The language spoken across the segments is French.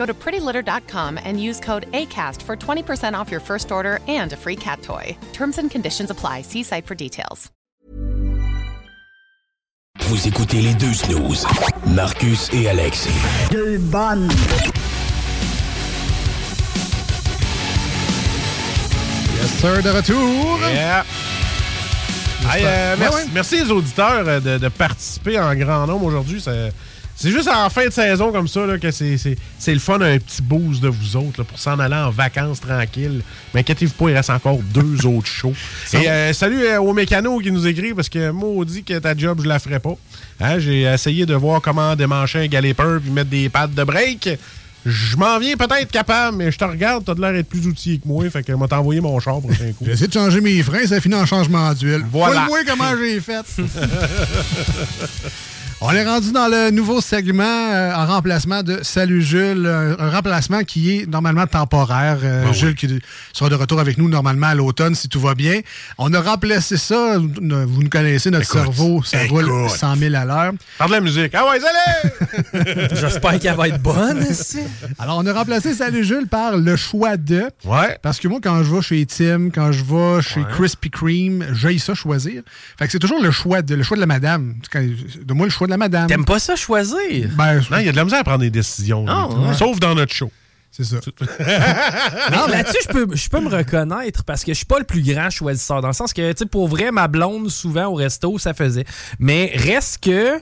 Go to prettylitter.com and use code ACAST for 20% off your first order and a free cat toy. Terms and conditions apply. See site for details. Vous écoutez les deux snooze, Marcus et Alex. Deux bonnes. Yes, sir, de retour. Yeah. Hey, euh, merci, ouais. merci les auditeurs euh, de, de participer en grand nombre aujourd'hui. C'est c'est juste en fin de saison comme ça là, que c'est- c'est c'est le fun, un petit boost de vous autres là, pour s'en aller en vacances tranquille. Mais inquiétez-vous pas, il reste encore deux autres shows. Et euh, salut euh, aux mécanos qui nous écrivent parce que maudit que ta job, je la ferai pas. Hein, J'ai essayé de voir comment démancher un galloper puis mettre des pattes de break. Je m'en viens peut-être capable, mais je te regarde, t'as de l'air d'être plus outillé que moi, fait que m'a t'envoyer mon char pour un coup. J'ai essayé de changer mes freins, ça finit en changement d'huile. Voilà. Voir comment j'ai fait. On est rendu dans le nouveau segment euh, en remplacement de Salut Jules, un, un remplacement qui est normalement temporaire. Euh, Ben Jules qui sera de retour avec nous normalement à l'automne si tout va bien. On a remplacé ça, vous nous connaissez, notre Écoute, cerveau, ça roule écoute. 100 000 à l'heure. Par de la musique. Ah ouais, allez! J'espère qu'elle va être bonne. Alors, on a remplacé Salut Jules par le choix de. Ouais. Parce que moi, quand je vais chez Tim, quand je vais chez Krispy Kreme, j'ai ça choisir. Fait que c'est toujours le choix de, le choix de la madame. De moi, le choix de la madame. T'aimes pas ça choisir? Ben, Non, il y a de la misère à prendre des décisions. Ah, ouais. Sauf dans notre show. c'est ça. Mais là-dessus, je peux, je peux me reconnaître parce que je suis pas le plus grand choisisseur. Dans le sens que, tu sais, pour vrai, ma blonde, souvent au resto, ça faisait. Mais reste que,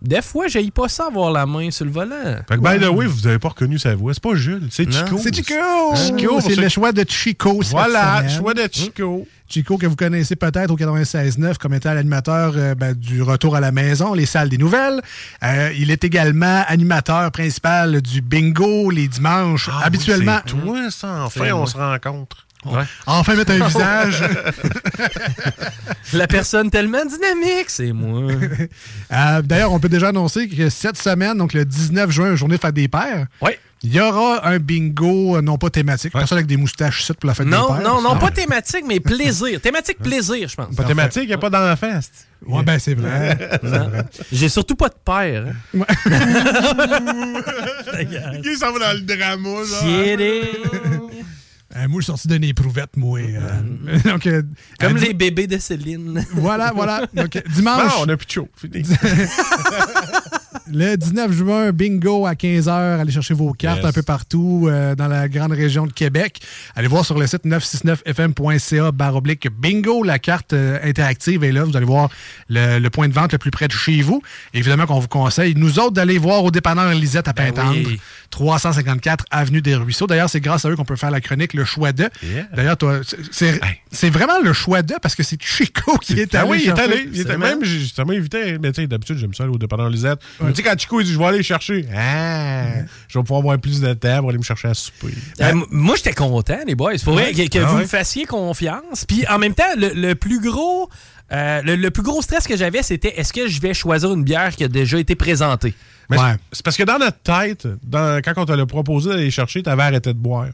des fois, j'ai pas ça avoir la main sur le volant. Fait que, by the way, vous avez pas reconnu sa voix. C'est pas Jules, c'est Chico. C'est Chico! Chico, c'est le choix de Chico. Voilà, semaine. choix de Chico. Chico, que vous connaissez peut-être au 96.9 comme étant l'animateur euh, ben, du Retour à la maison, les salles des nouvelles. Euh, il est également animateur principal du bingo les dimanches. Ah Habituellement, oui, c'est toi, ça, enfin, on moi. se rencontre. enfin mettre un visage. La personne tellement dynamique, c'est moi. Euh, D'ailleurs, on peut déjà annoncer que cette semaine, donc le 19 juin, journée de fête des pères, Ouais. Il y aura un bingo euh, non pas thématique. Personne avec des moustaches pour la fête des Non, pères. non, non, pas thématique, mais plaisir. Thématique plaisir, je pense. Pas thématique, il n'y a pas d'enfant. Ouais, ben c'est vrai. Non. J'ai surtout pas de père. hein. Qui s'en va dans le drama, là? Euh, moi, je suis sorti d'une éprouvette, moi. euh. donc, euh, Comme euh, les bébés de Céline. Voilà, voilà. Donc, dimanche, Non, on a plus de show. Le 19 juin, bingo à 15h. Allez chercher vos cartes Yes. un peu partout euh, dans la grande région de Québec. Allez voir sur le site 969fm.ca baroblique bingo. La carte euh, interactive est là. Vous allez voir le, le point de vente le plus près de chez vous. Évidemment qu'on vous conseille, nous autres, d'aller voir au dépanneur Lisette à Ben Pintendre. oui. 354 Avenue des Ruisseaux. D'ailleurs, c'est grâce à eux qu'on peut faire la chronique Le Choix de. Yeah. D'ailleurs, toi, c'est- vraiment le choix de parce que c'est Chico qui est Ah allé. oui, il est allé. Il était même, m'a invité. Mais tu sais, d'habitude, j'aime ça aller au dépanneur Lisette. Sais, quand Chico, il dit, je vais aller chercher. Ah, je vais pouvoir avoir plus de temps pour aller me chercher à souper. Euh, moi, j'étais content, les boys. Pour vrai, que, que Ah vous ouais. me fassiez confiance. Puis en même temps, le, le plus gros. euh, le, le plus gros stress que j'avais, c'était est-ce que je vais choisir une bière qui a déjà été présentée? Mais Ouais. c'est- parce que dans notre tête, dans- quand on t'a proposé d'aller chercher, t'avais arrêté de boire.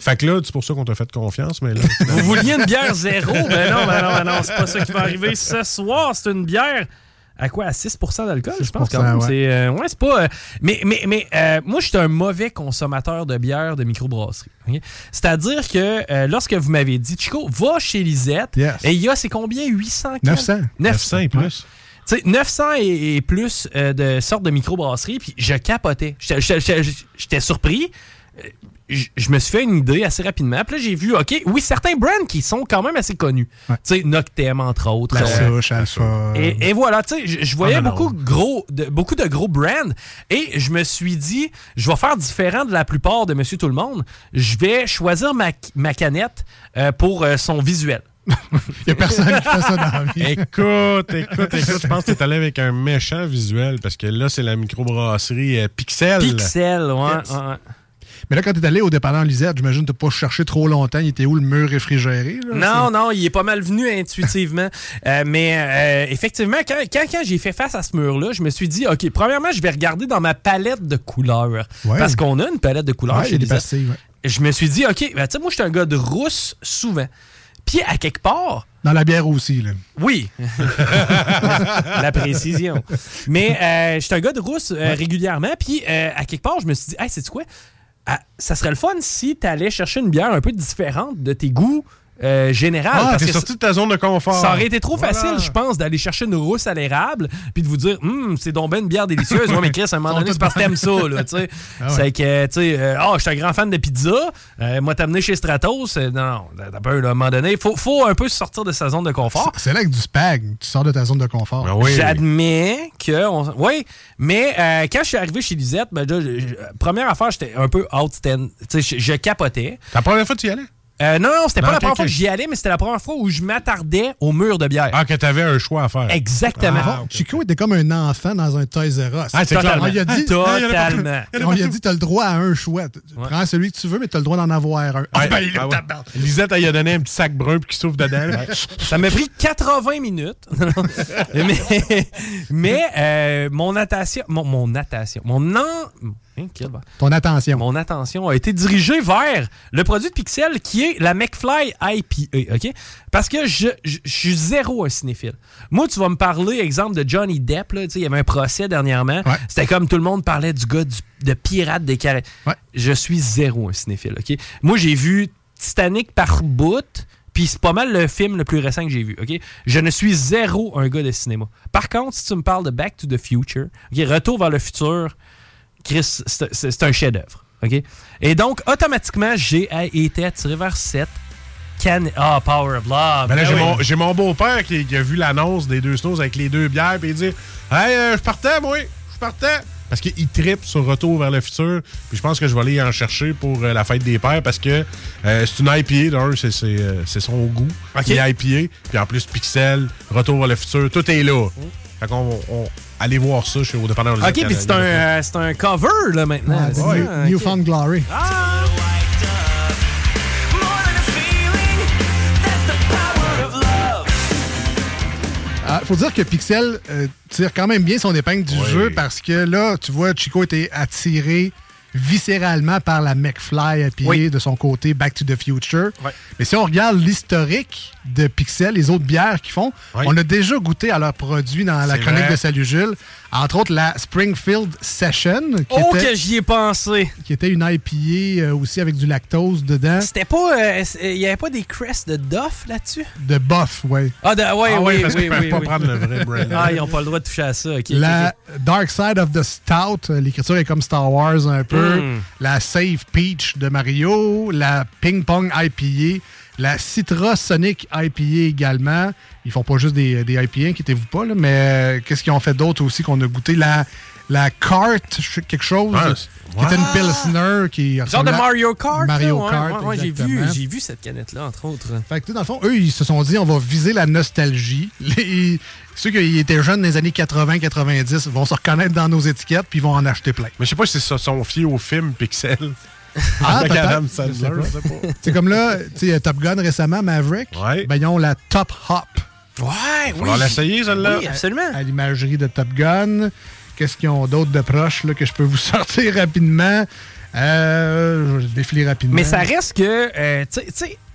Fait que là, c'est pour ça qu'on t'a fait confiance, mais là. Vous vouliez une bière zéro? Ben non, ben non, ben non, c'est pas ça qui va arriver ce soir. C'est une bière à quoi? À 6% d'alcool, je pense 6%, quand même. ouais. C'est, euh, ouais, c'est pas... euh, mais mais, mais euh, moi, je suis un mauvais consommateur de bière de microbrasserie. C'est-à-dire que lorsque vous m'avez dit, Chico, va chez Lisette, Yes. et il y a, c'est combien? 800? cannes? 900. 900 et plus. Tu sais, 900 et, et plus euh, de sortes de microbrasseries, puis je capotais. J'étais surpris. Je me suis fait une idée assez rapidement. Puis là, j'ai vu, OK, oui, certains brands qui sont quand même assez connus. Ouais. Tu sais, Noctem, entre autres. La Euh, souche, Alpha. et, et voilà, tu sais, je, voyais beaucoup. Gros, de, beaucoup de gros brands et je me suis dit, je vais faire différent de la plupart de Monsieur Tout-le-Monde. Je vais choisir ma, ma canette euh, pour euh, son visuel. Il n'y a personne qui fait ça dans la vie. Écoute, écoute, écoute, je pense que t'es allé avec un méchant visuel parce que là, c'est la microbrasserie euh, Pixel. Pixel, ouais. Yes. ouais, ouais. Mais là, quand t'es allé au dépanneur Lisette, j'imagine que t'as pas cherché trop longtemps. Il était où le mur réfrigéré? là? Non, non, il est pas mal venu intuitivement. Euh, mais euh, effectivement, quand, quand, quand j'ai fait face à ce mur-là, je me suis dit, OK, premièrement, je vais regarder dans ma palette de couleurs. Ouais. Parce qu'on a une palette de couleurs Ouais, chez Lisette. pastilles, ouais. Je me suis dit, OK, ben, tu sais, moi, je suis un gars de rousse souvent. Puis, à quelque part, Dans la bière aussi, là. oui, la précision. Mais euh, je suis un gars de rousse euh, régulièrement. Puis, euh, à quelque part, je me suis dit, hey, c'est quoi? Ça serait le fun si tu allais chercher une bière un peu différente de tes goûts euh, généraux. Ah, parce t'es que sorti de ta zone de confort. ça aurait été trop Voilà. facile, je pense, d'aller chercher une rousse à l'érable puis de vous dire, hum, c'est donc ben une bière délicieuse. Ouais, mais Chris, à un moment donné, c'est parce que t'aimes ça, là, tu sais. Ah ouais. C'est que, tu sais, euh, ah, je suis un grand fan de pizza. Euh, moi, t'amener chez Stratos. euh, non, non, t'as peur, là, à un moment donné. Faut, faut un peu sortir de sa zone de confort. C'est là avec du spag. Tu sors de ta zone de confort. Ah oui. J'admets que. on- Oui, mais euh, quand je suis arrivé chez Lisette, ben, là, première affaire, j'étais un peu outstand. Tu sais, je, je capotais. La première fois que tu y allais? Euh, non, non, c'était Non, pas la première fois que j'y allais, mais c'était la première fois où je m'attardais au mur de bière. Ah, que t'avais un choix à faire. Exactement. Ah, ok. Chico était comme un enfant dans un Toys R Us. Ah, c'est clair. Totalement. On lui a dit- Totalement. On lui a dit, t'as le droit à un choix. Prends celui que tu veux, mais t'as le droit d'en avoir un. Ah, ben, il est ah ouais. Lisette, elle lui a donné un petit sac brun puis qui s'ouvre dedans. Ça m'a pris 80 minutes. mais mais euh, mon natation, mon, mon natation, mon en, hein, Ton attention. mon attention a été dirigée vers le produit de Pixel qui est la McFly IPA, OK? Parce que je, je, je suis zéro un cinéphile. Moi, tu vas me parler, exemple, de Johnny Depp, là, il y avait un procès dernièrement. Ouais. C'était comme tout le monde parlait du gars du- de Pirate des. Ouais. Je suis zéro un cinéphile, OK? Moi, j'ai vu Titanic par bout, puis c'est pas mal le film le plus récent que j'ai vu, OK? Je ne suis zéro un gars de cinéma. Par contre, si tu me parles de Back to the Future, OK, Retour vers le futur, Chris, c'est un chef-d'œuvre. OK? Et donc, automatiquement, j'ai été attiré vers cette canne. Ah, Power of Love. Ben là, Ben j'ai oui. mon, beau-père qui, qui a vu l'annonce des deux snows avec les deux bières, puis il dit Hey, euh, je partais, moi, je partais. Parce qu'il tripe sur Retour vers le futur. Puis je pense que je vais aller en chercher pour euh, la fête des pères parce que euh, c'est une IPA, d'un, c'est, son goût. Ok. Une IPA. Puis en plus, Pixel, Retour vers le futur, tout est là. Fait qu'on on, allez voir ça chez au dépanneur OK, puis c'est un, euh, c'est un cover, là, maintenant. Ah, c'est. Newfound Glory. Ah, faut dire que Pixel euh, tire quand même bien son épingle du Oui. jeu parce que là, tu vois, Chico était attiré viscéralement par la McFly à pied Oui. de son côté Back to the Future. Ouais. Mais si on regarde l'historique de Pixel, les autres bières qu'ils font, Oui. on a déjà goûté à leurs produits dans la chronique vrai. de Salut Jules. Entre autres, la Springfield Session, qui, Oh, était, que j'y ai pensé. qui était une IPA euh, aussi avec du lactose dedans, C'était pas. euh, Il y avait pas des crests de Duff là-dessus? de buff, ouais. Ah, de, ouais, Ah oui, oui, oui, parce oui, oui, pas oui. prendre le vrai brand. Ah, ils ont pas le droit de toucher à ça. La. Dark Side of the Stout, euh, l'écriture est comme Star Wars un peu. La Save Peach de Mario. La Ping Pong IPA. La Citra Sonic IPA également. Ils font pas juste des, des IPA, inquiétez-vous pas, mais euh, qu'est-ce qu'ils ont fait d'autre aussi qu'on a goûté? La, la sais, quelque chose, Ah, qui était une Pilsner qui Genre de Mario Kart. Mario là, ouais, Kart, ouais, ouais, j'ai vu, exactement. j'ai vu cette canette-là, entre autres. Fait que, tu sais, dans le fond, eux, ils se sont dit, on va viser la nostalgie. Les- ceux qui étaient jeunes dans les années 80-90 vont se reconnaître dans nos étiquettes puis ils vont en acheter plein. Mais je sais pas si c'est son fié au film Pixel. Ah. C'est comme là, tu sais, Top Gun récemment, Maverick, Ouais. ben, ils ont la Top Hop Ouais, oui. On va l'essayer, celle-là. Oui, absolument. à l'imagerie de Top Gun. Qu'est-ce qu'ils ont d'autre de proche là, que je peux vous sortir rapidement? Euh, je vais défiler rapidement. Mais ça reste que, euh, tu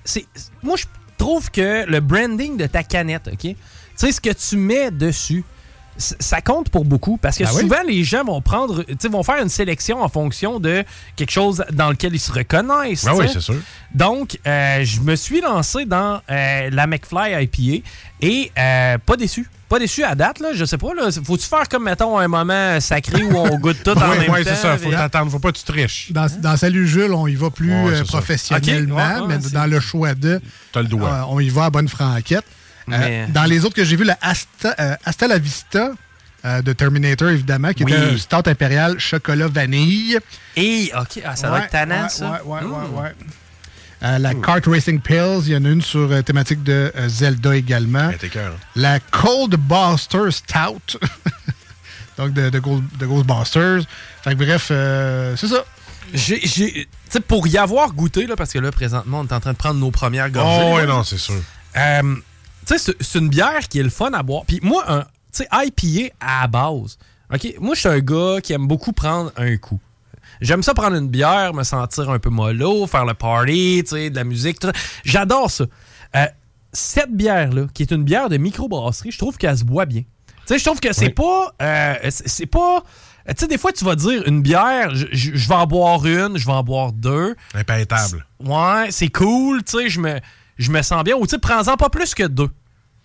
sais- moi, je trouve que le branding de ta canette, OK? Tu sais, ce que tu mets dessus, ça compte pour beaucoup parce que Ben oui. souvent, les gens vont prendre, vont faire une sélection en fonction de quelque chose dans lequel ils se reconnaissent. Tu oui, c'est sûr. Donc, euh, je me suis lancé dans euh, la McFly IPA et euh, pas déçu. Pas déçu à date, là. Je sais pas, là. Faut-tu faire comme, mettons, un moment sacré où on goûte tout en Oui, même ouais, temps? c'est ça. Faut t'attendre. Faut pas que tu triches. Dans, dans Salut Jules, on y va plus Ouais, euh, professionnellement, Ok, ouais, ouais, mais dans le choix de, T'as le doigt. euh, on y va à bonne franquette. Euh, dans les autres que j'ai vu, euh, Hasta la Vista euh, de Terminator, évidemment, qui Oui. était un stout impérial chocolat vanille. Et, OK, ah, ça va être tannant, ouais, ça. Ouais, ouais, Mm. ouais, ouais. Euh, la Kart Racing Pills, il y en a une sur euh, thématique de euh, Zelda également. Cœur. La Cold Buster Stout, donc de, de, Gold- de Ghostbusters. Fait que bref, euh, c'est ça. J'ai, j'ai- tu sais, pour y avoir goûté, là, parce que là, présentement, on est en train de prendre nos premières gorgées. Oh, ouais, non, c'est sûr. Euh, tu sais, c'est, c'est une bière qui est le fun à boire. Puis moi, un, tu sais, IPA à la base. OK, moi, je suis un gars qui aime beaucoup prendre un coup. J'aime ça prendre une bière, me sentir un peu mollo, faire le party, tu sais, de la musique, tout ça. J'adore ça. Euh, cette bière-là, qui est une bière de microbrasserie, je trouve qu'elle se boit bien. Tu sais, je trouve que c'est Oui. pas... euh, c'est pas... Tu sais, des fois, tu vas dire une bière, je, je- je vais en boire une, je vais en boire deux. Impétable. Ouais, c'est cool, tu sais, je me, je me sens bien. Ou tu sais, prends-en pas plus que deux.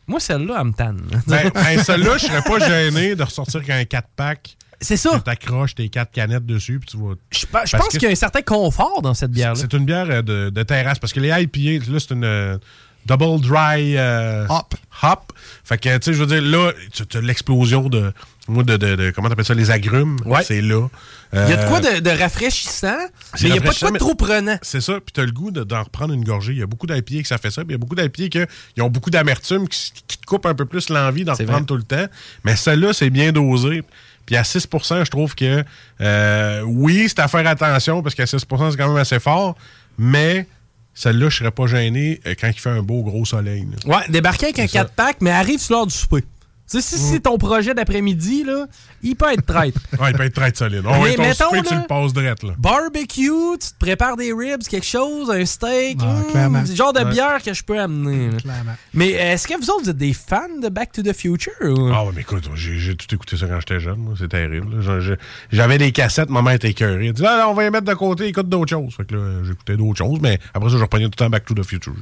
Moi, celle-là, elle me tanne. Ben, ben, celle-là, je serais pas gêné de ressortir avec un 4-pack. C'est ça. Tu t'accroches tes 4 canettes dessus, puis tu vas. Je, pense qu'il y a un certain confort dans cette bière-là. C'est une bière euh, de, de terrasse, parce que les IPA, là, c'est une euh, double dry euh, Hop. hop. Fait que, tu sais, je veux dire, là, tu as l'explosion de, de, de, de- comment t'appelles ça, les agrumes. Ouais. C'est là. Il y a de quoi de, rafraîchissant, mais il n'y a pas de quoi de trop prenant. C'est ça, puis t'as le goût de- d'en reprendre une gorgée. Il y a beaucoup d'IPA que ça fait ça, puis il y a beaucoup d'IPA qui ils ont beaucoup d'amertume qui, qui te coupent un peu plus l'envie d'en reprendre vrai. tout le temps. Mais celle-là, c'est bien dosé. Puis à 6% je trouve que euh, oui, c'est à faire attention parce qu'à 6% c'est quand même assez fort, mais celle-là, je serais pas gêné euh, quand il fait un beau gros soleil. là. Ouais, débarquer avec un C'est ça. 4-pack, mais arrive sur l'heure du souper. Tu sais, si c'est ton projet d'après-midi, là, il peut être traître. Ouais, il peut être très solide. On Mais mettons, souper, tu là- le passes drette, là. Barbecue, tu te prépares des ribs, quelque chose, un steak. Ah, hum, le genre de Ouais. bière que je peux amener. là. Clairement. Mais est-ce que vous autres, vous êtes des fans de Back to the Future? ou- Ah ouais, mais écoute, j'ai tout écouté ça quand j'étais jeune. C'est terrible. là. J'avais des cassettes, maman était écœurée. Elle dit Ah, là, on va les mettre de côté, écoute d'autres choses. Fait que là, j'écoutais d'autres choses, mais après ça, je reprenais tout le temps Back to the Future.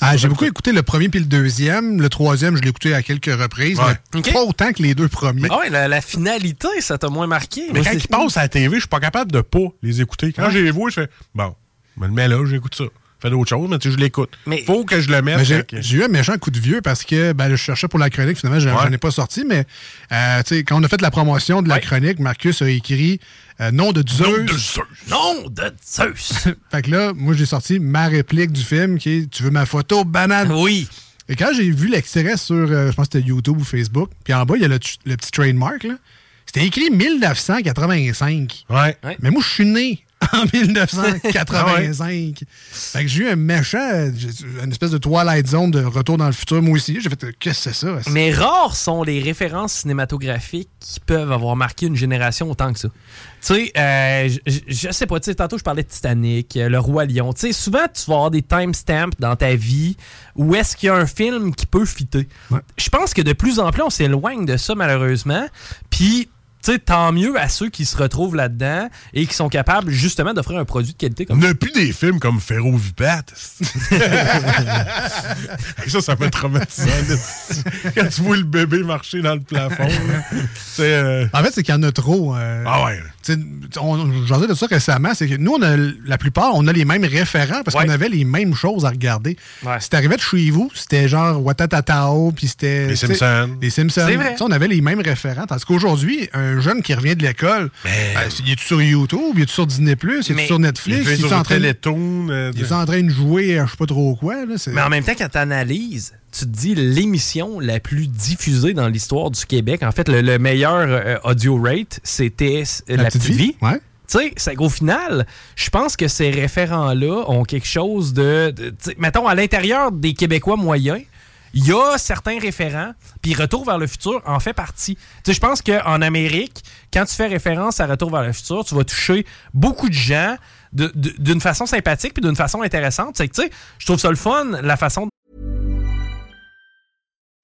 Ah, j'ai beaucoup écouté le premier puis le deuxième. Le troisième, je l'ai écouté à quelques reprises, Ouais. Pas autant que les deux premiers. Ah ouais, la, la finalité, ça t'a moins marqué. Mais Moi, quand ils passent à la TV, je suis pas capable de pas les écouter. Quand j'ai les vois, je fais Bon, je me le mets là, j'écoute ça. Je fais d'autres choses, mais tu sais, je l'écoute. Mais- Faut que je le mette. J'ai j'ai eu un méchant coup de vieux parce que ben, je cherchais pour la chronique, finalement, j'en Ouais. ai pas sorti, mais euh, tu sais, quand on a fait la promotion de la Ouais. chronique, Marcus a écrit euh, Nom de Zeus. Nom de Zeus. Non, de Zeus! Fait que là, moi, j'ai sorti ma réplique du film qui est Tu veux ma photo, banane oui. Et quand j'ai vu l'extrait sur, euh, je pense que c'était YouTube ou Facebook, puis en bas, il y a le, le petit trademark, là. C'était écrit 1985. Ouais. Ouais. Mais moi, je suis né en 1985. Fait que j'ai eu un méchant, une espèce de Twilight Zone de retour dans le futur, moi aussi. J'ai fait, euh, qu'est-ce que c'est ça? Mais rares sont les références cinématographiques qui peuvent avoir marqué une génération autant que ça. Tu sais, euh, je- sais pas, tu sais, tantôt je parlais de Titanic, euh, Le Roi Lion. Tu sais, souvent tu vas avoir des timestamps dans ta vie où est-ce qu'il y a un film qui peut fitter. Ouais. Je pense que de plus en plus on s'éloigne de ça malheureusement. Puis, tu sais, tant mieux à ceux qui se retrouvent là-dedans et qui sont capables justement d'offrir un produit de qualité On comme n'a plus des films comme Ferro Vipat. ça, ça m'a traumatisé. Quand tu vois le bébé marcher dans le plafond. là. Euh, En fait, c'est qu'il y en a trop. euh, Ah ouais. J'en ai de ça récemment, c'est que nous, on a, la plupart, on a les mêmes référents parce Ouais. qu'on avait les mêmes choses à regarder. Ouais. Si t'arrivais de chez vous, c'était genre Watatatao, puis c'était... Les Simpsons. Les Simpsons. C'est vrai. On avait les mêmes référents. Tandis qu'aujourd'hui, un jeune qui revient de l'école, ben, il est sur YouTube, il est sur Disney+, il est Mais- sur Netflix, il est sur en train de... Télétoon. euh, Il est en train de jouer à je sais pas trop quoi. Là, Mais en même temps, quand tu analyses, tu te dis l'émission la plus diffusée dans l'histoire du Québec. En fait, le, le meilleur euh, audio rate, c'était euh, La, Petite, Vie. Ouais. Tu sais, c'est qu'au final, je pense que ces référents-là ont quelque chose de. de- mettons, à l'intérieur des Québécois moyens, il y a certains référents, puis Retour vers le futur en fait partie. Tu sais, je pense qu'en Amérique, quand tu fais référence à Retour vers le futur, tu vas toucher beaucoup de gens d'une façon sympathique puis d'une façon intéressante. C'est que, tu sais, je trouve ça le fun, la façon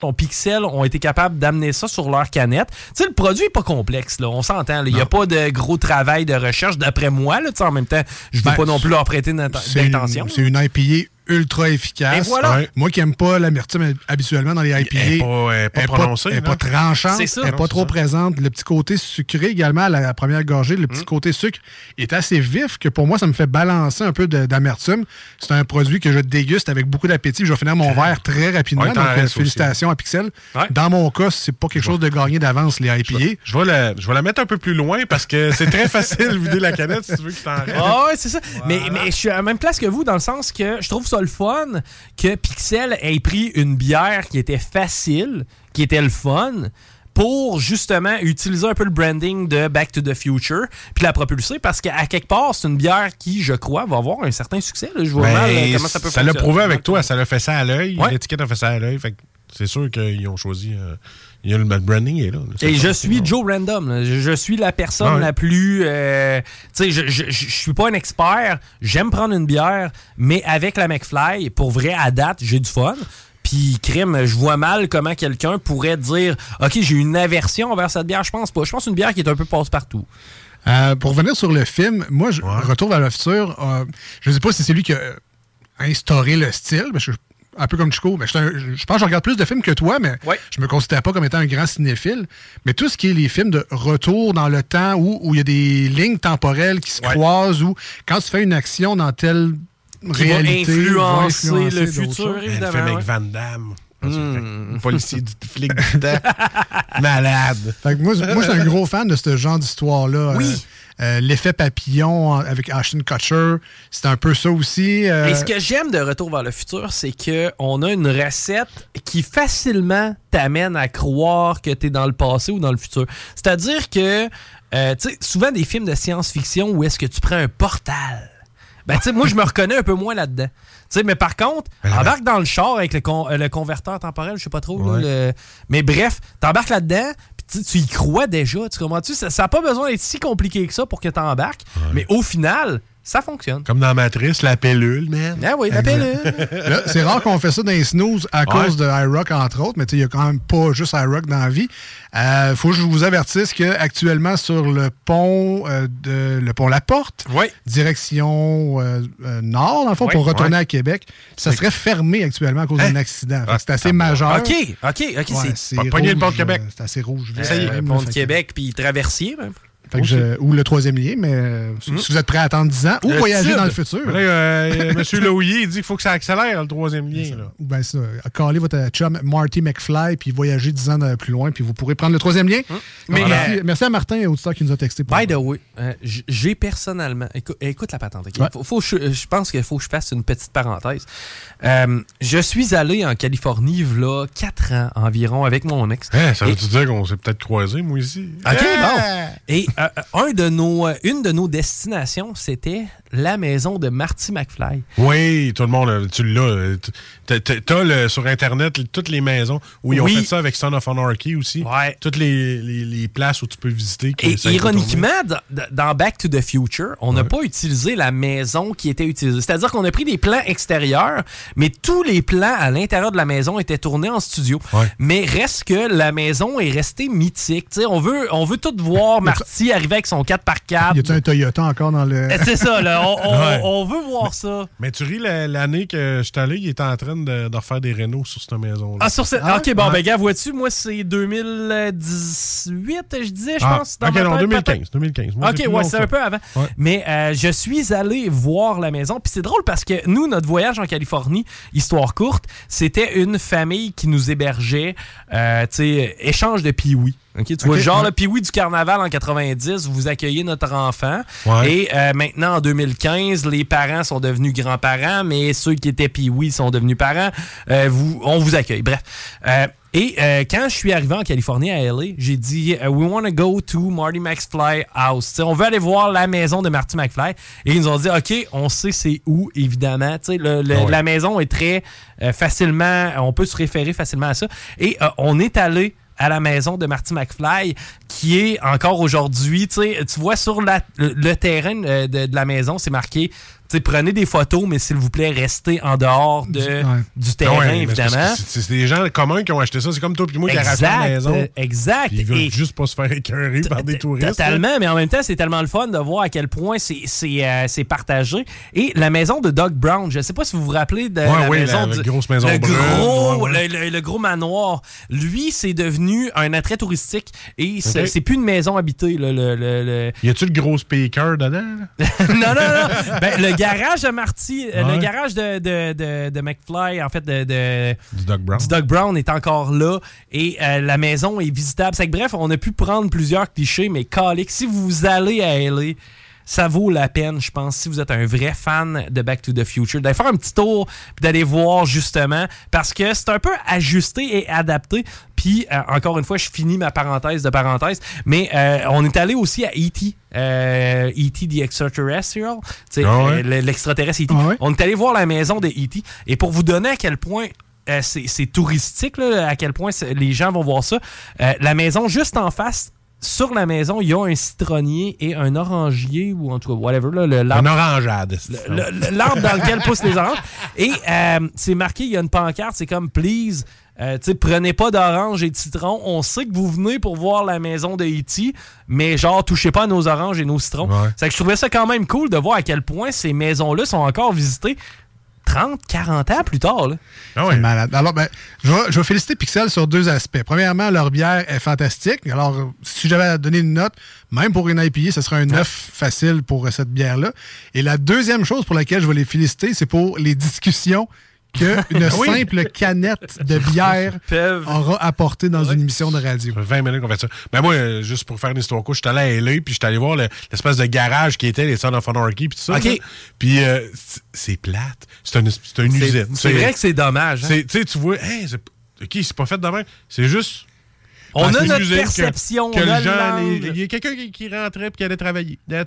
Ton Pixel ont été capables d'amener ça sur leur canette. Tu sais, le produit est pas complexe, là. On s'entend. Il n'y a pas de gros travail de recherche, d'après moi. Là, en même temps, je veux Ben, pas non plus leur prêter d'intention. C'est une IPA ultra efficace. Et voilà. Ouais. Moi qui n'aime pas l'amertume habituellement dans les IPA. Elle est pas- elle est pas prononcée, Elle pas tranchante. C'est ça. Elle est Non, pas trop présente. Le petit côté sucré également à la première gorgée, le Mm. petit côté sucre est assez vif que pour moi, ça me fait balancer un peu d'amertume. C'est un produit que je déguste avec beaucoup d'appétit. Je vais finir mon verre très rapidement. Ouais, t'en donc, restes aussi. félicitations à Pixel. Ouais. Dans mon cas, c'est pas quelque chose de gagné d'avance, les IPA. Je vais, la, je vais la mettre un peu plus loin parce que c'est très facile de vider la canette si tu veux que t'en restes. Ah ouais, c'est ça. Mais, mais je suis à la même place que vous dans le sens que je trouve ça le fun que Pixel ait pris une bière qui était facile, qui était le fun, pour justement utiliser un peu le branding de Back to the Future, puis la propulser parce qu'à quelque part, c'est une bière qui, je crois, va avoir un certain succès. là. Je vois Ben, mal euh, comment ça peut ça l'a prouvé avec toi, ça l'a fait ça à l'œil. Ouais. L'étiquette a fait ça à l'œil. C'est sûr qu'ils ont choisi. euh, il y a le branding est là. C'est Et je suis Joe Random. là. Je, suis la personne Ouais. la plus. euh, tu sais, je, je, je- je suis pas un expert. J'aime prendre une bière, mais avec la McFly, pour vrai, à date, j'ai du fun. Puis, crime, je vois mal comment quelqu'un pourrait dire Ok, j'ai une aversion envers cette bière. Je pense pas. Je pense une bière qui est un peu passe-partout. Euh, pour revenir sur le film, moi, je Retour vers le futur, euh, je ne sais pas si c'est lui qui a instauré le style, parce que je- un peu comme Chico, mais je, un- je pense que je regarde plus de films que toi, mais Ouais. je me considère pas comme étant un grand cinéphile. Mais tout ce qui est les films de retour dans le temps où où il y a des lignes temporelles qui se Ouais. croisent, ou quand tu fais une action dans telle Qui va réalité, influencer va le futur, évidemment. fait avec ouais. Van Damme. Hmm. Policier du flic du temps. Malade. Fait que moi, je- moi, je suis un gros fan de ce genre d'histoire-là. Oui. Euh, euh, L'effet papillon avec Ashton Kutcher, c'est un peu ça aussi. euh, Et ce que j'aime de Retour vers le futur, c'est que on a une recette qui facilement t'amène à croire que tu es dans le passé ou dans le futur. C'est-à-dire que, euh, tu sais, souvent des films de science-fiction où est-ce que tu prends un portal. Ben, tu sais, moi, je me reconnais un peu moins là-dedans. Tu sais, mais par contre, Ben, embarque dans le char avec le, con- euh, le converteur temporel, je sais pas trop. là, le- Mais bref, t'embarques là-dedans, tu- tu y crois déjà. Tu comprends-tu? Ça n'a pas besoin d'être si compliqué que ça pour que t'embarques. Mais au final, ça fonctionne. Comme dans Matrice, la pellule, man. Ah oui, la. Là, c'est rare qu'on fait ça dans les snooze à cause de iRock, entre autres, mais il n'y a quand même pas juste iRock dans la vie. Il faut que je vous avertisse qu'actuellement, sur le pont euh, de le pont La Porte, direction euh, euh, nord, dans le fond, pour retourner ouais. à Québec, ça serait fermé actuellement à cause Hein? d'un accident. Fait que Ah, c'est assez majeur. OK, OK, OK. Ouais, c'est le pont de Québec. euh, C'est assez rouge. ça y est, Euh, le pont de Québec, puis traversier. même. Fait que je- ou le troisième lien, mais euh, si vous êtes prêt à attendre 10 ans, ou Le voyager sud. dans le futur. Mais Là, euh, M. Lohier, il dit qu'il faut que ça accélère, le troisième lien. Là. Ou bien ça, caler votre chum Marty McFly puis voyager 10 ans plus loin, puis vous pourrez prendre le troisième lien. Mais, Alors, merci, euh, merci à Martin, auditeur qui nous a texté. Pour By the way, euh, j'ai personnellement. Écoute, écoute la patente. ok? Ouais. Faut, je, je pense qu'il faut que je fasse une petite parenthèse. Euh, je suis allé en Californie, là, 4 ans environ, avec mon ex. Hein, ça Et- veut-tu dire qu'on s'est peut-être croisés, moi, ici? OK, Ah! bon. Et euh, un de nos, euh, une de nos destinations, c'était la maison de Marty McFly. Oui, tout le monde, euh, tu l'as. euh, T'as le- sur Internet toutes les maisons où ils ont Oui. fait ça avec Son of Anarchy aussi. Ouais. Toutes les, les- les places où tu peux visiter. Et ironiquement, dans, Back to the Future, on n'a Ouais. pas utilisé la maison qui était utilisée. C'est-à-dire qu'on a pris des plans extérieurs, mais tous les plans à l'intérieur de la maison étaient tournés en studio. Ouais. Mais reste que la maison est restée mythique. On veut, on veut tout voir Marty arriver avec son 4x4. Y a-tu un Toyota encore dans le. C'est ça, là. on, on- Ouais. on veut voir ça. Mais tu ris, la- l'année que je suis allé, il était en train de, de refaire des rénaux sur cette maison-là. Ah, sur ce... Ah, ok, bon, ouais. ben, gars, vois-tu, moi, c'est 2018, je disais, je Ah, pense. dans ok, ma non, tête, 2015. peut-être. 2015. Moi, Ok, ouais, c'est un peu avant. Ouais. Mais euh, je suis allé voir la maison. Puis c'est drôle parce que nous, notre voyage en Californie, histoire courte, c'était une famille qui nous hébergeait, euh, tu sais, échange de piouis. Tu vois, genre le piouis du carnaval en 90, vous accueillez notre enfant. Ouais. Et euh, maintenant, en 2015, les parents sont devenus grands-parents, mais ceux qui étaient piouis sont devenus parents. Euh, vous, on vous accueille. Bref. Euh, et euh, quand je suis arrivé en Californie à LA, j'ai dit We want to go to Marty McFly house. T'sais, on veut aller voir la maison de Marty McFly. Et ils nous ont dit OK, on sait c'est où, évidemment. T'sais, le- le- Ah. La maison est très euh, facilement, on peut se référer facilement à ça. Et euh, on est allé à la maison de Marty McFly, qui est encore aujourd'hui, tu vois sur le, terrain euh, de la maison, c'est marqué, prenez des photos, mais s'il vous plaît, restez en dehors de, Ouais. du terrain, ouais, évidemment. C'est des gens communs qui ont acheté ça. C'est comme toi et moi qui arrachons la maison. exact. Puis Ils veulent Et- juste pas se faire écœurer par des touristes. Totalement, mais en même temps, c'est tellement le fun de voir à quel point c'est euh, partagé. Et la maison de Doug Brown, je ne sais pas si vous vous rappelez de Ouais, la oui, maison la- du- grosse maison le brune, gros. Le, le- le gros manoir. Lui, c'est devenu un attrait touristique et c'est Ok. c'est plus une maison habitée. là, le, Y a-tu le gros speaker dedans? non, non, non. Ben, le garage de Marty, euh, Ouais. le garage de, de, de, de McFly, en fait, de, de- Du Doug Brown. du Doug Brown est encore là et euh, la maison est visitable. C'est que, bref, on a pu prendre plusieurs clichés, mais calique, si vous allez à LA, ça vaut la peine, je pense, si vous êtes un vrai fan de Back to the Future, d'aller faire un petit tour puis d'aller voir justement, parce que c'est un peu ajusté et adapté. Puis, euh, encore une fois, je finis ma parenthèse de parenthèse, mais euh, on est allé aussi à E.T., euh, E.T. the Extraterrestrial, Ah ouais? euh, le- l'extraterrestre E.T. Ah ouais? On est allé voir la maison de E.T. Et pour vous donner à quel point euh, c'est touristique, là, à quel point les gens vont voir ça, euh, la maison juste en face, sur la maison, il y a un citronnier et un orangier, ou en tout cas, whatever, là, le Un l'arbre orangeade. l'arbre dans lequel poussent les oranges. Et euh, c'est marqué, il y a une pancarte, c'est comme Please, euh, tu sais, prenez pas d'oranges et de citrons. On sait que vous venez pour voir la maison de E.T., mais genre, touchez pas à nos oranges et nos citrons. Ouais. C'est que je trouvais ça quand même cool de voir à quel point ces maisons-là sont encore visitées 30, 40 ans plus tard. Là. Ah. C'est malade. Alors, ben, je vais, je vais féliciter Pixel sur deux aspects. Premièrement, leur bière est fantastique. Alors, si j'avais à donner une note, même pour une IPA, ce serait un 9 facile pour cette bière-là. Et la deuxième chose pour laquelle je vais les féliciter, c'est pour les discussions qu'une Oui. simple canette de bière aura apporté dans une émission de radio. Ça fait 20 minutes qu'on fait ça. Ben moi, euh, juste pour faire une histoire courte, j'étais allé à LA, puis j'étais allé voir le- l'espèce de garage qui était les Sons of Anarchy, puis tout ça. OK. là. Puis euh, c'est- plate. C'est une, c'est une usine. c'est vrai que c'est dommage. hein. c'est- Tu sais, tu vois, hey, c'est OK, c'est pas fait de même. C'est juste... On a notre que- perception, Que, on a les gens, le les- langue. il y a quelqu'un qui, qui rentrait puis qui allait travailler. Ouais, ouais.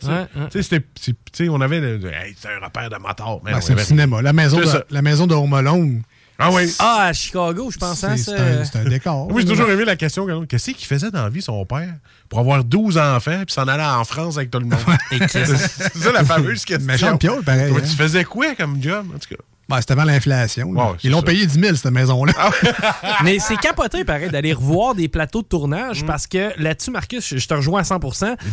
Tu sais, c'était- c'est- tu sais, on avait le, le- hey, c'est un repère de moteur. Mais Ben, c'est le cinéma. La maison, de, ça. la maison de Home Alone, Ah oui. Ah, à Chicago, je pense. c'est ça. un, c'est un décor. Moi, j'ai toujours aimé la question qu'est-ce qu'il faisait dans la vie, son père, pour avoir 12 enfants puis s'en aller en France avec tout le monde? c'est ça la fameuse question. Méchante piole, pareil, Toi, hein. Tu faisais quoi comme job, en tout cas? Ben, c'était avant l'inflation. Ils l'ont payé 10 000, cette maison-là. Mais c'est capoté, pareil, d'aller revoir des plateaux de Mm. tournage parce que là-dessus, Marcus, je, te rejoins à 100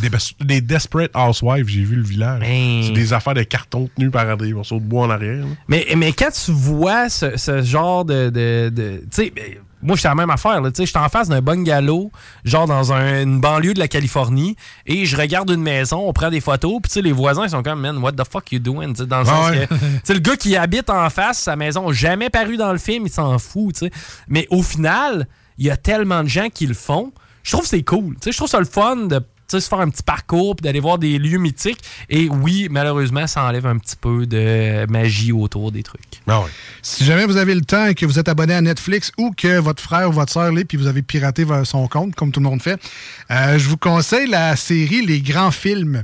Des, des Desperate Housewives, j'ai vu le village. Ben. C'est des affaires de carton tenus par des morceaux de bois en arrière. là. Mais, mais quand tu vois ce, ce genre de. de, de- tu sais, ben, moi, j'étais à la même affaire. sais, J'étais en face d'un bungalow, genre dans un- une banlieue de la Californie, et je regarde une maison, on prend des photos, puis tu sais, les voisins ils sont comme, man, what the fuck you doing? Dans le sens ouais. que, le gars qui habite en face, sa maison jamais paru dans le film, il s'en fout. tu sais. Mais au final, il y a tellement de gens qui le font. Je trouve que c'est cool. Je trouve ça le fun de tu sais, se faire un petit parcours puis d'aller voir des lieux mythiques. Et oui, malheureusement, ça enlève un petit peu de magie autour des trucs. Ah. Si jamais vous avez le temps et que vous êtes abonné à Netflix ou que votre frère ou votre soeur l'est puis vous avez piraté vers son compte, comme tout le monde fait, euh, je vous conseille la série Les Grands Films.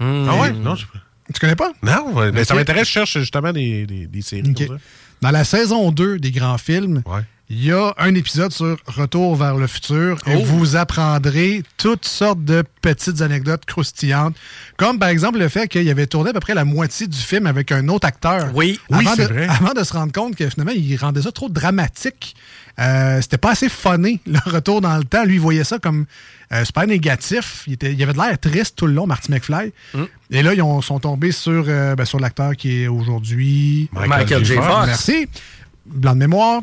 Hmm. Ah ouais? Non, je... Tu connais pas? non mais ça m'intéresse, je cherche justement des, des, des séries Ok. comme ça. Dans la saison 2 des Grands Films, Ouais. Il y a un épisode sur Retour vers le futur et Oh. vous apprendrez toutes sortes de petites anecdotes croustillantes, comme par exemple le fait qu'il avait tourné à peu près la moitié du film avec un autre acteur. Oui. avant Oui, c'est de, vrai. Avant de se rendre compte que finalement, il rendait ça trop dramatique. Euh, C'était pas assez funné, le retour dans le temps. Lui, il voyait ça comme euh, super négatif. Il, était, il avait de l'air triste tout le long, Marty McFly. Mm. Et là, ils ont- sont tombés sur, euh, ben, sur l'acteur qui est aujourd'hui... Michael J. Fox. Merci. Blanc de mémoire.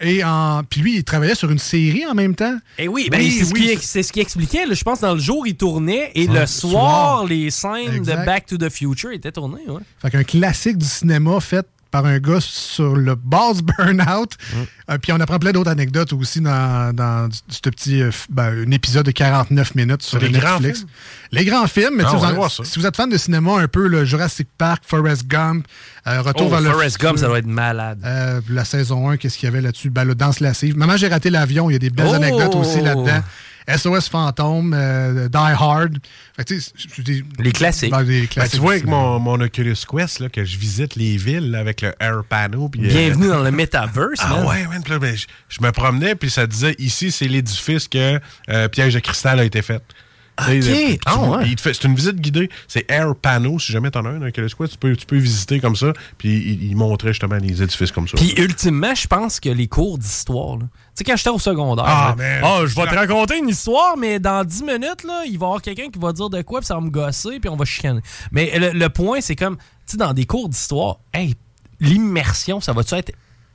Et en, puis lui, il travaillait sur une série en même temps. Et oui, ben, Oui, c'est ce oui, qui- ce expliquait. là. je pense dans le jour, il tournait et Ouais, le soir, soir. les scènes Exact. de Back to the Future étaient tournées. Ouais. Fait qu'un classique du cinéma fait par un gars sur le boss burnout. Euh, puis on apprend plein d'autres anecdotes aussi dans, dans ce petit euh, ben, un épisode de 49 minutes sur Les Netflix. Les grands films. Mais Ah, si, vous en- si êtes fan de cinéma un peu, le Jurassic Park, Forrest Gump, euh, Retour Oh, vers le Forrest Gump, ça doit être malade. la saison 1, qu'est-ce qu'il y avait là-dessus? Ben, le danse lascive. Maman, j'ai raté l'avion. Il y a des belles Oh! anecdotes aussi là-dedans. SOS Fantôme, euh, Die Hard. Fait des- Les classiques. ben, des Ben, tu vois, avec mon, mon Oculus Quest, là, que je visite les villes là, avec le Air Panel. euh, Bienvenue dans le metaverse. Ah man. ouais, man, puis là, ben, je, je me promenais, puis ça disait ici, c'est l'édifice que euh, Piège de cristal a été fait. Ah ouais. fait- C'est une visite guidée. C'est Air Panel. Si jamais t'en as un dans Quest, tu peux, tu peux visiter comme ça. Puis il, il montrait justement les édifices comme ça. Puis ultimement, je pense que les cours d'histoire, tu sais, quand j'étais au secondaire, Ah, là. Ah, je vais te raconter une histoire, mais dans 10 minutes, là, il va y avoir quelqu'un qui va dire de quoi, puis ça va me gosser, puis on va chicaner. Mais le, le point, c'est comme, tu sais, dans des cours d'histoire, hey, l'immersion, ça va-tu être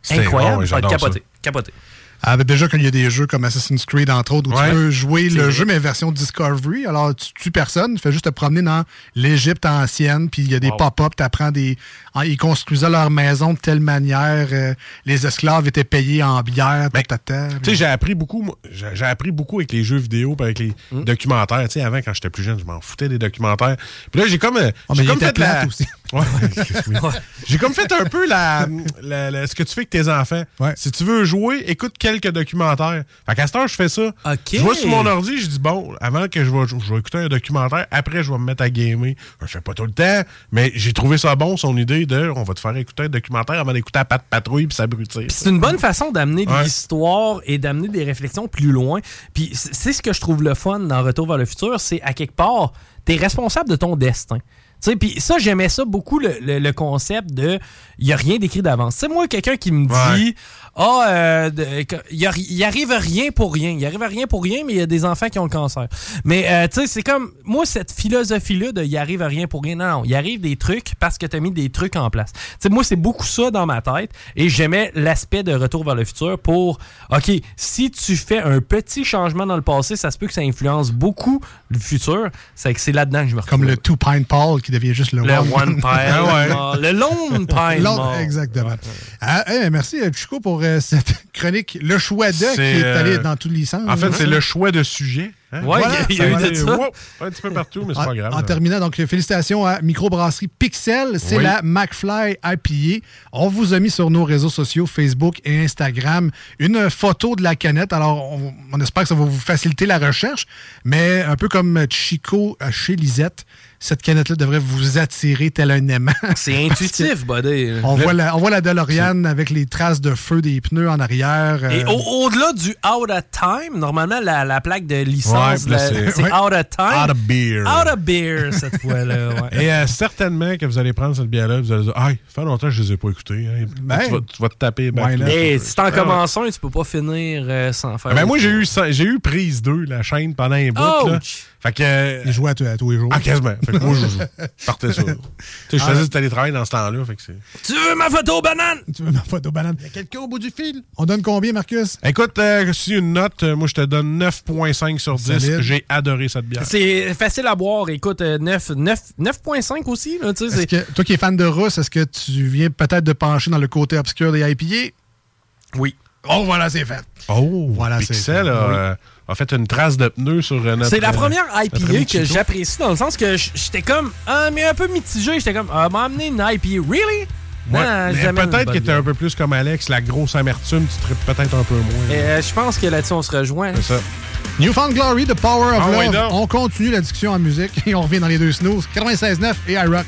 incroyable? ah ouais, ça va être capoté? Capoté. Ah, ben déjà, quand il y a des jeux comme Assassin's Creed, entre autres, où Ouais. tu peux jouer le vrai. jeu, mais version Discovery. Alors, tu tues personne, tu fais juste te promener dans l'Égypte ancienne, puis il y a des Wow. pop-up, tu apprends des. ils construisaient leur maison de telle manière, euh, les esclaves étaient payés en bière, Ben, tatata. Tu sais, j'ai appris beaucoup, j'ai appris beaucoup avec les jeux vidéo, puis avec les Hmm. documentaires. Tu sais, avant, quand j'étais plus jeune, je m'en foutais des documentaires. Puis là, j'ai comme, Oh, j'ai comme fait la... aussi. Ouais, oui. J'ai comme fait un peu la, la- la- ce que tu fais avec tes enfants. Si tu veux jouer, écoute quelques documentaires. Fait qu'à cette heure, je fais ça. Je vois sur mon ordi, je dis bon, avant que je vais, je vais écouter un documentaire, après je vais me mettre à gamer. Je fais pas tout le temps, mais j'ai trouvé ça bon, son idée de on va te faire écouter un documentaire avant d'écouter la patte patrouille puis s'abrutir. C'est une bonne façon d'amener de Ouais. l'histoire et d'amener des réflexions plus loin. Puis c'est ce que je trouve le fun dans Retour vers le futur, c'est à quelque part, t'es responsable de ton destin. Tu sais, puis ça, j'aimais ça beaucoup, le, le- le concept de il n'y a rien d'écrit d'avance. Tu sais, moi, quelqu'un qui me dit Ah, euh, il il arrive rien pour rien. Il arrive rien pour rien, mais il y a des enfants qui ont le cancer. Mais euh, tu sais, c'est comme moi, cette philosophie-là de il arrive rien pour rien. Non, non, il arrive des trucs parce que tu as mis des trucs en place. Tu sais, moi, c'est beaucoup ça dans ma tête et j'aimais l'aspect de retour vers le futur pour OK, si tu fais un petit changement dans le passé, ça se peut que ça influence beaucoup le futur. C'est que c'est là-dedans que je me retrouve. Comme le Two Pine Paul qui devient juste le, Le One Pine. Ah ouais. Le Lone Pine. Exactement. Ah, eh, merci, euh, Chico, pour euh, cette chronique. Le choix de qui est allé euh, dans tous les sens. En fait, c'est le choix de sujet. hein? Ouais, il y a- il y a eu de ça. wow, un petit peu partout, mais c'est pas grave. en là. terminant, donc félicitations à Microbrasserie Pixel. C'est Oui. la McFly IPA. On vous a mis sur nos réseaux sociaux, Facebook et Instagram, une photo de la canette. Alors, on, on espère que ça va vous faciliter la recherche. Mais un peu comme Chico euh, chez Lisette, cette canette-là devrait vous attirer tel un aimant. C'est intuitif, buddy. On voit, la, on voit la DeLorean avec les traces de feu des pneus en arrière. Et euh, au- au-delà du out of time, normalement, la, la plaque de licence, Ouais, là, c'est- ouais. out of time. Out of beer. Out of beer, cette fois-là. ouais. Et euh, certainement que vous allez prendre cette bière-là, vous allez dire Ah, ça fait longtemps que je les ai pas écoutés. hein. Ben, tu, vas, tu vas te taper. ben, plus. Mais si t'en commences un, tu peux pas finir euh, sans faire. Ben, moi, j'ai eu, eu prise 2, la chaîne, pendant un bout. Là. Fait que. euh, il jouait à, tous- à tous les jours. Ah, quasiment. Fait que moi, je, je partais ça. Tu sais, je faisais du télétravail dans ce temps-là. Fait que c'est. Tu veux ma photo banane? Tu veux ma photo banane? Il y a quelqu'un au bout du fil. On donne combien, Marcus? Écoute, euh, si une note, euh, moi, je te donne 9,5 sur 10. Solide. J'ai adoré cette bière. C'est facile à boire. Écoute, euh, 9 9 9.5 aussi. Là, tu sais, Est-ce c'est- que, toi qui es fan de russe, est-ce que tu viens peut-être de pencher dans le côté obscur des IPA? Oui. Oh, voilà, c'est fait. Oh, Voilà, c'est ça. euh, a fait une trace de pneu sur euh, notre. C'est la euh, première IPA ami que j'apprécie dans le sens que j'étais comme, ah, mais un peu mitigé. J'étais comme, ah, m'a amené une IPA. Really? Ouais, peut-être était bière. un peu plus comme Alex, la grosse amertume, tu tripes peut-être un peu moins. Euh, je pense que là-dessus, on se rejoint. C'est ça. Newfound Glory, The Power of Ah, ouais, Love. On continue la discussion en musique et on revient dans les deux snooze. 96.9 et iRock.